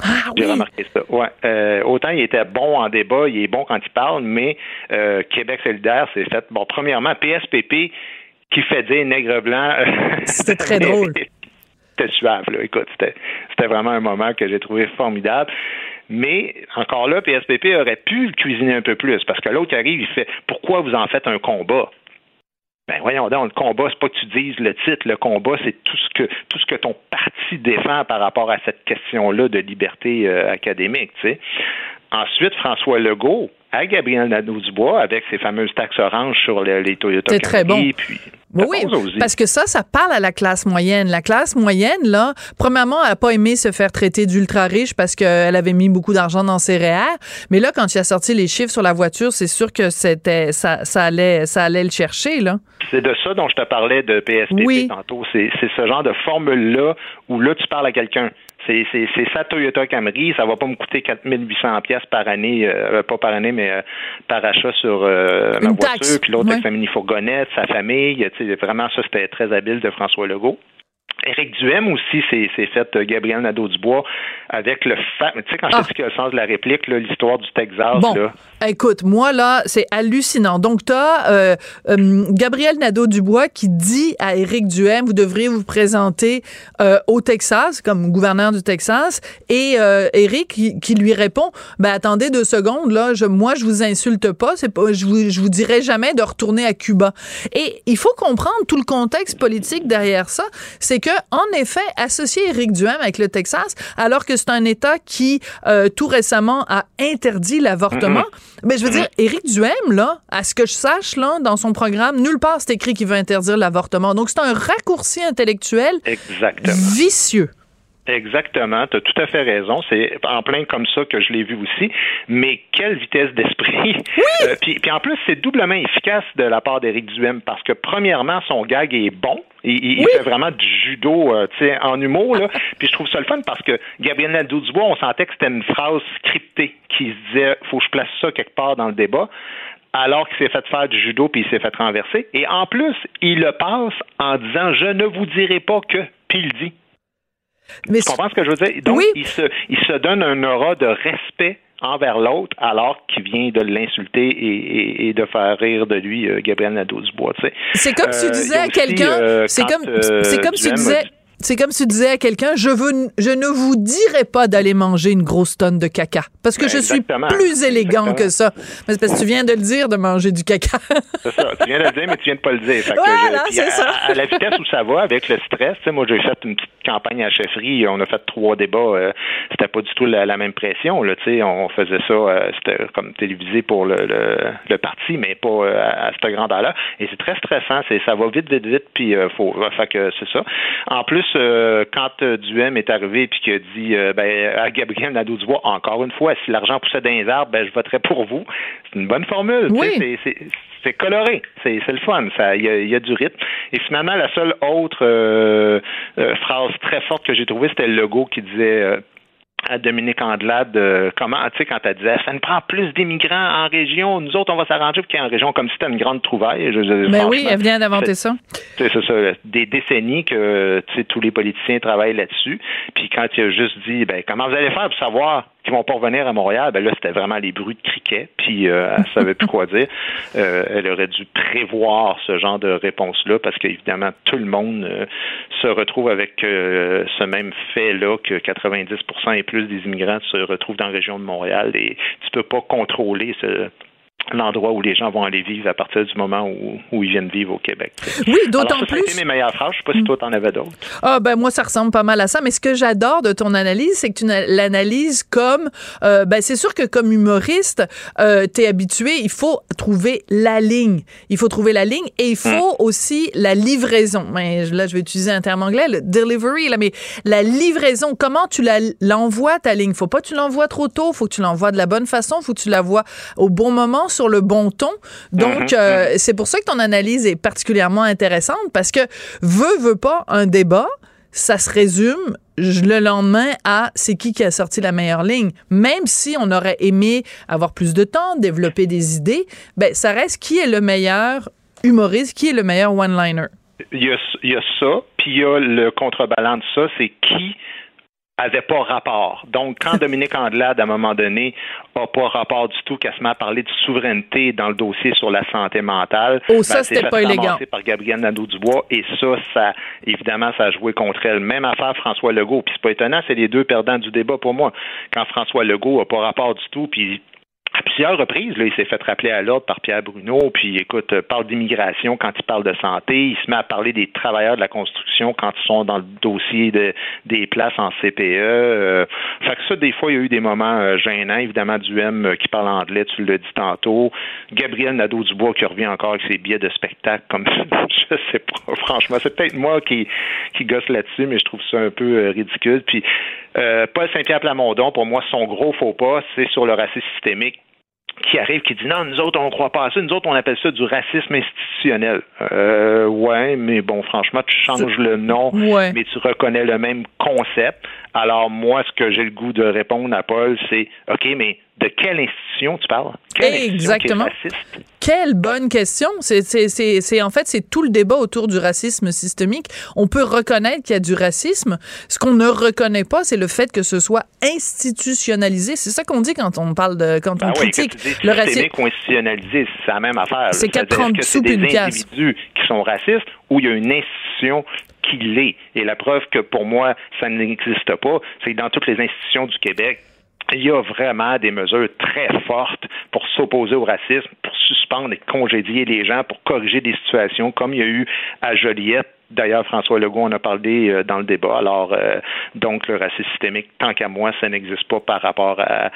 Ah, J'ai remarqué ça. Ouais. Euh, autant il était bon en débat, il est bon quand il parle, mais euh, Québec solidaire, c'est fait. Bon, premièrement, PSPP qui fait dire nègre blanc. C'était très *laughs* drôle. C'était suave, là. Écoute, c'était vraiment un moment que j'ai trouvé formidable. Mais encore là, PSPP aurait pu le cuisiner un peu plus parce que l'autre arrive, il fait Pourquoi vous en faites un combat? Ben voyons donc, le combat, c'est pas que tu dises le titre, le combat, c'est tout ce que tout ce que ton parti défend par rapport à cette question-là de liberté euh, académique, tu sais. Ensuite, François Legault, à Gabriel Nadeau-Dubois avec ses fameuses taxes oranges sur les, les Toyota C'est très bon. Puis, oui, parce que ça, ça parle à la classe moyenne. La classe moyenne, là, premièrement, elle n'a pas aimé se faire traiter d'ultra riche parce qu'elle avait mis beaucoup d'argent dans ses REER. Mais là, quand il a sorti les chiffres sur la voiture, c'est sûr que c'était ça, ça, allait, ça allait le chercher, là. C'est de ça dont je te parlais de PSPP oui. tantôt. C'est ce genre de formule-là où là, tu parles à quelqu'un. C'est sa Toyota Camry, ça va pas me coûter 4800 pièces par année, euh, pas par année, mais euh, par achat sur euh, ma voiture. taxe. Puis l'autre Ouais. avec sa mini-fourgonnette, sa famille. Tu sais, vraiment, ça, c'était très habile de François Legault. Éric Duhem aussi s'est fait euh, Gabriel Nadeau-Dubois avec le fa... Tu sais, quand je Ah. te dis qu'il y a le sens de la réplique, l'histoire du Texas, Bon, là. écoute, moi là, c'est hallucinant. Donc tu as Gabriel Nadeau-Dubois qui dit à Éric Duhem, vous devriez vous présenter euh, au Texas comme gouverneur du Texas, et euh, Éric qui, qui lui répond, ben attendez deux secondes là, je, moi je vous insulte pas, c'est pas, je vous, je vous dirai jamais de retourner à Cuba. Et il faut comprendre tout le contexte politique derrière ça, c'est que en effet associer Éric Duhem avec le Texas, alors que c'est un État qui euh, tout récemment a interdit l'avortement. Mais je veux dire, Éric Duhem, là, à ce que je sache, là, dans son programme, nulle part c'est écrit qu'il veut interdire l'avortement. Donc, c'est un raccourci intellectuel Exactement. vicieux. Exactement, tu as tout à fait raison. C'est en plein comme ça que je l'ai vu aussi. Mais quelle vitesse d'esprit! *laughs* Euh, puis, puis en plus, c'est doublement efficace de la part d'Éric Duhem parce que premièrement, son gag est bon. Il, il- il fait vraiment du judo euh, tu sais, en humour. Là. *laughs* Puis je trouve ça le fun parce que Gabriel Nadeau-Dubois, on sentait que c'était une phrase scriptée qui se disait faut que je place ça quelque part dans le débat alors qu'il s'est fait faire du judo puis il s'est fait renverser. Et en plus, il le passe en disant je ne vous dirai pas que, puis il dit. Mais Tu comprends ce que je veux dire? Donc, Oui. il, se, il se donne un aura de respect envers l'autre alors qu'il vient de l'insulter et, et- et de faire rire de lui euh, Gabriel Nadeau-Dubois. sais. c'est comme si tu Euh, disais à quelqu'un, euh, c'est comme, euh, c'est comme si tu disais. C'est comme si tu disais à quelqu'un, je, veux, je ne vous dirai pas d'aller manger une grosse tonne de caca. Parce que Ben, je suis plus élégant Exactement. que ça. Mais c'est parce que tu viens de le dire de manger du caca. C'est ça. Tu viens de le dire, mais tu viens de pas le dire. Fait que *laughs* Voilà, c'est à, ça. à la vitesse où ça va, avec le stress, moi, j'ai fait une petite campagne à chefferie. On a fait trois débats. euh, c'était pas du tout la, la même pression. Là, on faisait ça, euh, c'était comme télévisé pour le, le, le parti, mais pas euh, à, à cette grandeur-là. Et c'est très stressant. C'est, ça va vite, vite, vite. Puis, faut, fait que c'est ça. En plus, euh, quand Duhem est arrivé puis qu'il a dit ben, à Gabriel Nadeau-Dubois, encore une fois, si l'argent poussait dans les arbres, ben, je voterais pour vous. C'est une bonne formule. Oui. c'est- c'est- c'est coloré, c'est le fun, ça, il y, a- il y a du rythme. Et finalement, la seule autre euh, euh, phrase très forte que j'ai trouvée, c'était le logo qui disait euh, à Dominique Andelade, euh, comment, tu sais, quand elle disait, ça nous prend plus d'immigrants en région, nous autres, on va s'arranger pour qu'il y ait en région, comme si c'était une grande trouvaille. Je- je- Mais oui, franchement, elle vient d'inventer ça. c'est ça, des décennies que tous les politiciens travaillent là-dessus. Puis quand il a juste dit, ben comment vous allez faire pour savoir qu'ils vont pas revenir à Montréal, ben là c'était vraiment les bruits de criquet. Puis euh, elle savait plus quoi dire. Euh, elle aurait dû prévoir ce genre de réponse-là parce qu'évidemment tout le monde euh, se retrouve avec euh, ce même fait-là que 90% et plus des immigrants se retrouvent dans la région de Montréal et tu peux pas contrôler ce l'endroit où les gens vont aller vivre à partir du moment où, où ils viennent vivre au Québec. Oui, d'autant plus. mes meilleures phrases. Je sais pas si toi, t'en avais d'autres. Ah ben moi ça ressemble pas mal à ça, mais ce que j'adore de ton analyse, c'est que tu na- l'analyses comme euh, ben c'est sûr que comme humoriste, euh, t'es habitué, il faut trouver la ligne, il faut trouver la ligne et il faut aussi la livraison. Mais là je vais utiliser un terme anglais, le delivery là, mais la livraison, comment tu l'envoies ta ligne? Faut pas que tu l'envoies trop tôt, faut que tu l'envoies de la bonne façon, faut que tu la vois au bon moment sur le bon ton. Donc euh, c'est pour ça que ton analyse est particulièrement intéressante parce que veut veut pas un débat ça se résume le lendemain à c'est qui qui a sorti la meilleure ligne. Même si on aurait aimé avoir plus de temps, développer des idées, ben ça reste qui est le meilleur humoriste, qui est le meilleur one-liner? Il y, a, il y a ça, puis il y a le contrebalance de ça, c'est qui avait pas rapport. Donc, quand *laughs* Dominique Andelade, à un moment donné, a pas rapport du tout, qu'elle se met à parler de souveraineté dans le dossier sur la santé mentale, oh, ça, ben, c'était pas élégant. par Gabrielle Nadeau-Dubois, et ça, ça, évidemment, ça a joué contre elle. Même affaire François Legault, puis c'est pas étonnant, c'est les deux perdants du débat pour moi. Quand François Legault a pas rapport du tout, puis à plusieurs reprises, là, il s'est fait rappeler à l'ordre par Pierre Bruno, puis écoute, euh, parle d'immigration quand il parle de santé, il se met à parler des travailleurs de la construction quand ils sont dans le dossier de, des places en CPE. Euh, fait que ça, des fois, il y a eu des moments euh, gênants, évidemment, du M qui parle anglais, tu l'as dit tantôt. Gabriel Nadeau-Dubois qui revient encore avec ses billets de spectacle, comme *laughs* je sais pas, franchement, c'est peut-être moi qui, qui gosse là-dessus, mais je trouve ça un peu ridicule. Puis Paul Saint-Pierre Plamondon, pour moi, son gros faux pas, c'est sur le racisme systémique qui arrive, qui dit non, nous autres, on ne croit pas à ça. Nous autres, on appelle ça du racisme institutionnel. Euh, ouais, mais bon, franchement, tu changes le nom, mais tu reconnais le même concept. Alors, moi, ce que j'ai le goût de répondre à Paul, c'est OK, mais de quelle institution tu parles? Exactement. Quelle bonne question. C'est en fait c'est tout le débat autour du racisme systémique. On peut reconnaître qu'il y a du racisme. Ce qu'on ne reconnaît pas, c'est le fait que ce soit institutionnalisé. C'est ça qu'on dit quand on parle de quand on ben critique le racisme. institutionnalisé, c'est la même affaire. C'est 4,30 sous des individus qui sont racistes ou il y a une institution qui l'est? Et la preuve que pour moi ça n'existe pas, c'est que dans toutes les institutions du Québec il y a vraiment des mesures très fortes pour s'opposer au racisme, pour suspendre et congédier les gens, pour corriger des situations comme il y a eu à Joliette D'ailleurs, François Legault en a parlé euh, dans le débat. Alors, euh, donc, le racisme systémique, tant qu'à moi, ça n'existe pas par rapport à,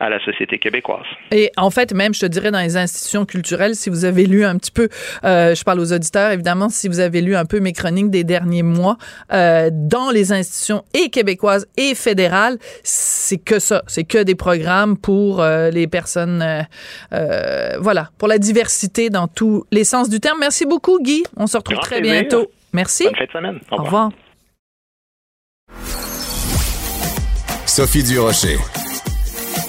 à, la société québécoise. Et en fait, même, je te dirais, dans les institutions culturelles, si vous avez lu un petit peu, euh, je parle aux auditeurs, évidemment, si vous avez lu un peu mes chroniques des derniers mois, euh, dans les institutions et québécoises et fédérales, c'est que ça. C'est que des programmes pour euh, les personnes, voilà, pour la diversité dans tous les sens du terme. Merci beaucoup, Guy. On se retrouve très bientôt. Merci. Bonne fin de semaine. Au, revoir. Sophie Durocher.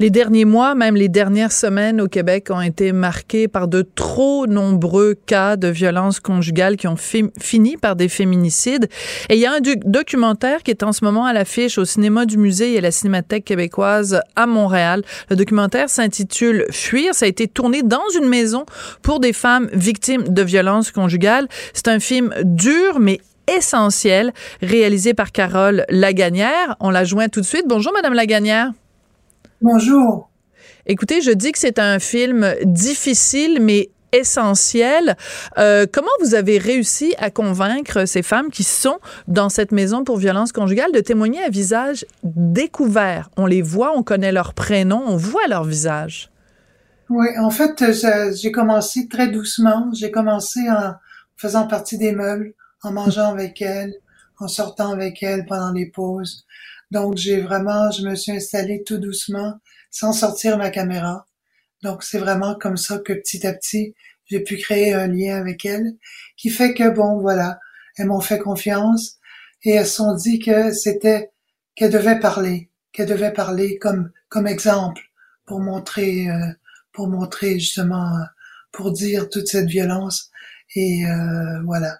Les derniers mois, même les dernières semaines au Québec ont été marquées par de trop nombreux cas de violence conjugale qui ont fini par des féminicides. Et il y a un documentaire qui est en ce moment à l'affiche au cinéma du musée et à la Cinémathèque québécoise à Montréal. Le documentaire s'intitule Fuir. Ça a été tourné dans une maison pour des femmes victimes de violences conjugales. C'est un film dur mais essentiel, réalisé par Carole Laganière. On la joint tout de suite. Bonjour, Madame Laganière. Bonjour. Écoutez, je dis que c'est un film difficile, mais essentiel. Euh, comment vous avez réussi à convaincre ces femmes qui sont dans cette maison pour violence conjugale de témoigner à visage découvert? On les voit, on connaît leur prénom, on voit leur visage. Oui, en fait, j'ai commencé très doucement. J'ai commencé en faisant partie des meubles, en mangeant avec elles, en sortant avec elles pendant les pauses. Donc, j'ai vraiment, je me suis installée tout doucement, sans sortir ma caméra. Donc, c'est vraiment comme ça que petit à petit, j'ai pu créer un lien avec elles, qui fait que, bon, voilà, elles m'ont fait confiance et elles se sont dit que c'était, qu'elles devaient parler, qu'elles devaient parler comme, comme exemple pour montrer, euh, pour montrer justement, pour dire toute cette violence. Et euh, voilà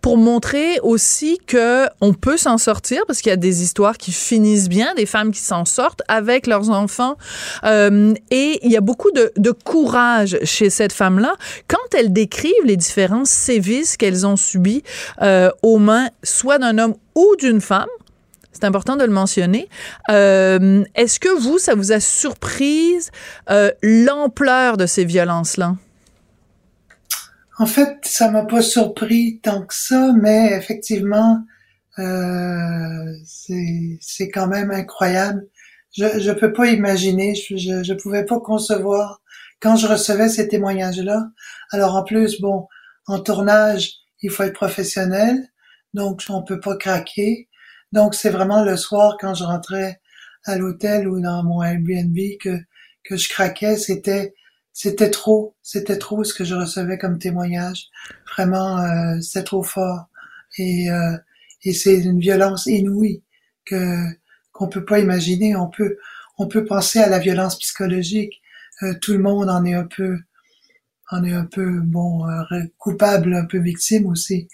pour montrer aussi que on peut s'en sortir parce qu'il y a des histoires qui finissent bien, des femmes qui s'en sortent avec leurs enfants euh, et il y a beaucoup de, de courage chez cette femme-là quand elle décrivent les différents sévices qu'elles ont subis euh, aux mains soit d'un homme ou d'une femme. C'est important de le mentionner. Euh, Est-ce que vous, ça vous a surprise euh, l'ampleur de ces violences-là? En fait, ça m'a pas surpris tant que ça, mais effectivement, euh, c'est quand même incroyable. Je je peux pas imaginer, je, je, je pouvais pas concevoir quand je recevais ces témoignages-là. Alors en plus, bon, en tournage, il faut être professionnel, donc on peut pas craquer. Donc c'est vraiment le soir quand je rentrais à l'hôtel ou dans mon Airbnb que que je craquais. C'était c'était trop, c'était trop ce que je recevais comme témoignage. Vraiment, euh, c'était trop fort. et, euh, et c'est une violence inouïe que qu'on peut pas imaginer. On peut on peut penser à la violence psychologique. Euh, tout le monde en est un peu en est un peu bon euh, coupable, un peu victime aussi.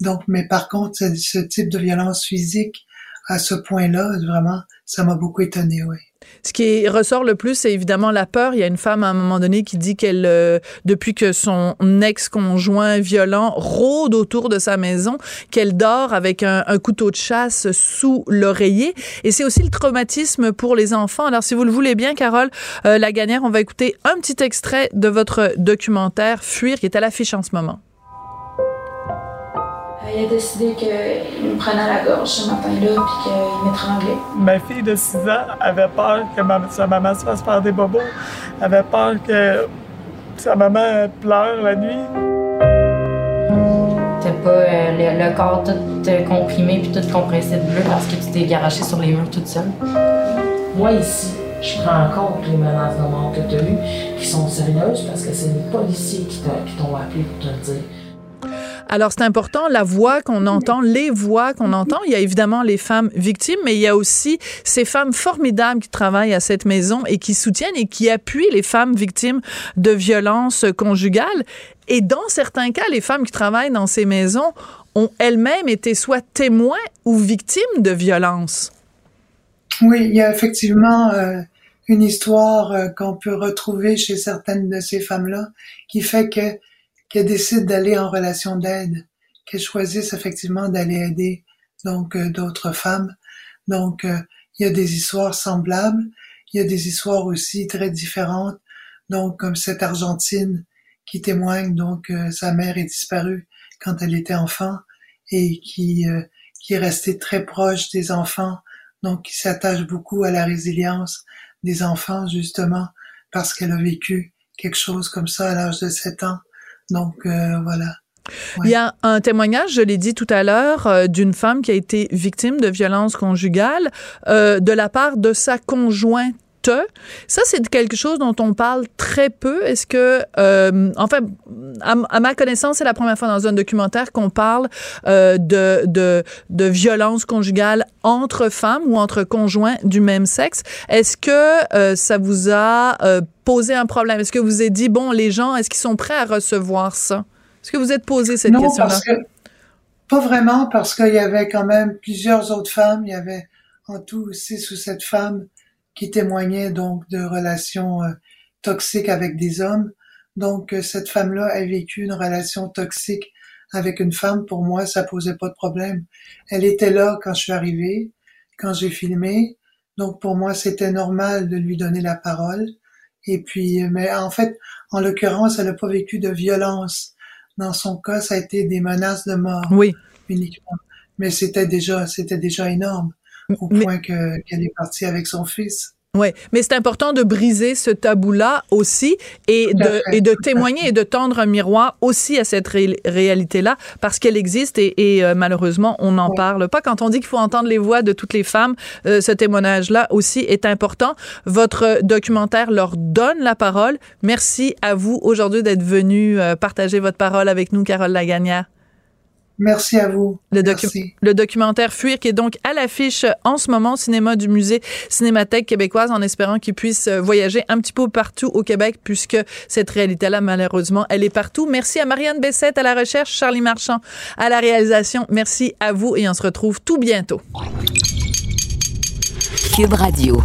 Donc, mais par contre, ce, ce type de violence physique à ce point-là, vraiment, ça m'a beaucoup étonné, oui. Ce qui ressort le plus, c'est évidemment la peur. Il y a une femme à un moment donné qui dit qu'elle, euh, depuis que son ex-conjoint violent rôde autour de sa maison, qu'elle dort avec un, couteau de chasse sous l'oreiller. Et c'est aussi le traumatisme pour les enfants. Alors, si vous le voulez bien, Carole euh, Lagagnère, on va écouter un petit extrait de votre documentaire Fuir, qui est à l'affiche en ce moment. Il a décidé qu'il me prenait à la gorge ce matin-là puis qu'il m'étranglait. Ma fille de 6 ans avait peur que sa maman se fasse faire des bobos. avait peur que sa maman pleure la nuit. T'as pas euh, le, corps tout euh, comprimé puis tout compressé de bleu parce que tu t'es garoché sur les murs toute seule? Moi, ici, je prends en compte les menaces de mort que tu as eues, qui sont sérieuses parce que c'est les policiers qui t'ont appelé pour te le dire. Alors, c'est important, la voix qu'on entend, les voix qu'on entend. Il y a évidemment les femmes victimes, mais il y a aussi ces femmes formidables qui travaillent à cette maison et qui soutiennent et qui appuient les femmes victimes de violences conjugales. Et dans certains cas, les femmes qui travaillent dans ces maisons ont elles-mêmes été soit témoins ou victimes de violences. Oui, il y a effectivement euh, une histoire euh, qu'on peut retrouver chez certaines de ces femmes-là qui fait que qu'elles décident d'aller en relation d'aide, qu'elles choisissent effectivement d'aller aider donc euh, d'autres femmes. Donc euh, il y a des histoires semblables, il y a des histoires aussi très différentes. Donc comme cette Argentine qui témoigne donc euh, sa mère est disparue quand elle était enfant et qui qui est restée très proche des enfants, donc qui s'attache beaucoup à la résilience des enfants justement parce qu'elle a vécu quelque chose comme ça à l'âge de 7 ans. Donc euh, voilà. Il y a un témoignage, je l'ai dit tout à l'heure, euh, d'une femme qui a été victime de violences conjugales euh, de la part de sa conjointe ça, c'est quelque chose dont on parle très peu. Est-ce que, euh, enfin, à, ma connaissance, c'est la première fois dans un documentaire qu'on parle euh, de, de, de violence conjugale entre femmes ou entre conjoints du même sexe. Est-ce que euh, ça vous a euh, posé un problème? Est-ce que vous avez dit, bon, les gens, est-ce qu'ils sont prêts à recevoir ça? Est-ce que vous êtes posé cette question-là? Pas vraiment, parce qu'il y avait quand même plusieurs autres femmes. Il y avait en tout six ou sept femmes qui témoignait donc de relations euh, toxiques avec des hommes. Donc euh, cette femme-là a vécu une relation toxique avec une femme. Pour moi, ça posait pas de problème. Elle était là quand je suis arrivée, quand j'ai filmé. Donc pour moi, c'était normal de lui donner la parole. Et puis, euh, mais en fait, en l'occurrence, elle n'a pas vécu de violence. Dans son cas, ça a été des menaces de mort. Oui. Uniquement. Mais c'était déjà, c'était déjà énorme au point qu'elle est partie avec son fils. Oui, mais c'est important de briser ce tabou-là aussi et de, et de témoigner et de tendre un miroir aussi à cette réalité-là parce qu'elle existe et, et euh, malheureusement, on n'en parle pas. Quand on dit qu'il faut entendre les voix de toutes les femmes, euh, ce témoignage-là aussi est important. Votre documentaire leur donne la parole. Merci à vous aujourd'hui d'être venu euh, partager votre parole avec nous, Carole Lagagnère. Merci à vous. Le, le, documentaire Fuir qui est donc à l'affiche en ce moment au cinéma du musée Cinémathèque québécoise en espérant qu'il puisse voyager un petit peu partout au Québec puisque cette réalité-là, malheureusement, elle est partout. Merci à Marianne Bessette à la recherche, Charlie Marchand à la réalisation. Merci à vous et on se retrouve tout bientôt. Cube Radio.